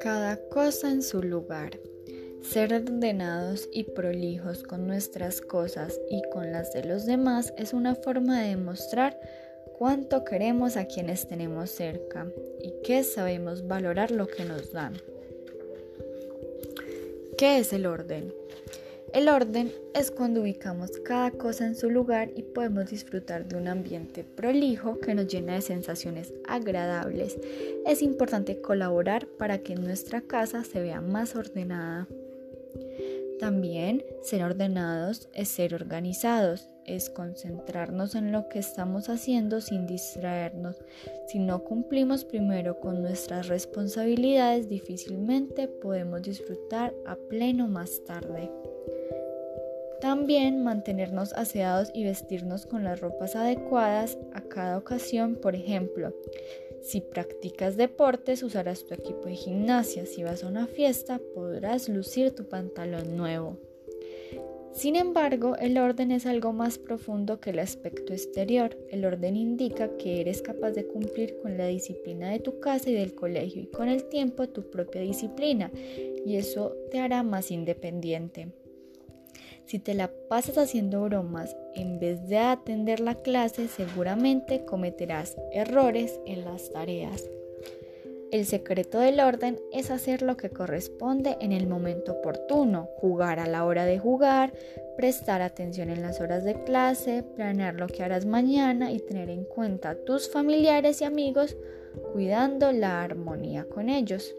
Cada cosa en su lugar. Ser ordenados y prolijos con nuestras cosas y con las de los demás es una forma de demostrar cuánto queremos a quienes tenemos cerca y que sabemos valorar lo que nos dan. ¿Qué es el orden? El orden es cuando ubicamos cada cosa en su lugar y podemos disfrutar de un ambiente prolijo que nos llena de sensaciones agradables. Es importante colaborar para que nuestra casa se vea más ordenada. También ser ordenados es ser organizados, es concentrarnos en lo que estamos haciendo sin distraernos. Si no cumplimos primero con nuestras responsabilidades, difícilmente podemos disfrutar a pleno más tarde. También mantenernos aseados y vestirnos con las ropas adecuadas a cada ocasión, por ejemplo, si practicas deportes, usarás tu equipo de gimnasia. Si vas a una fiesta, podrás lucir tu pantalón nuevo. Sin embargo, el orden es algo más profundo que el aspecto exterior. El orden indica que eres capaz de cumplir con la disciplina de tu casa y del colegio y con el tiempo tu propia disciplina y eso te hará más independiente. Si te la pasas haciendo bromas en vez de atender la clase, seguramente cometerás errores en las tareas. El secreto del orden es hacer lo que corresponde en el momento oportuno, jugar a la hora de jugar, prestar atención en las horas de clase, planear lo que harás mañana y tener en cuenta a tus familiares y amigos cuidando la armonía con ellos.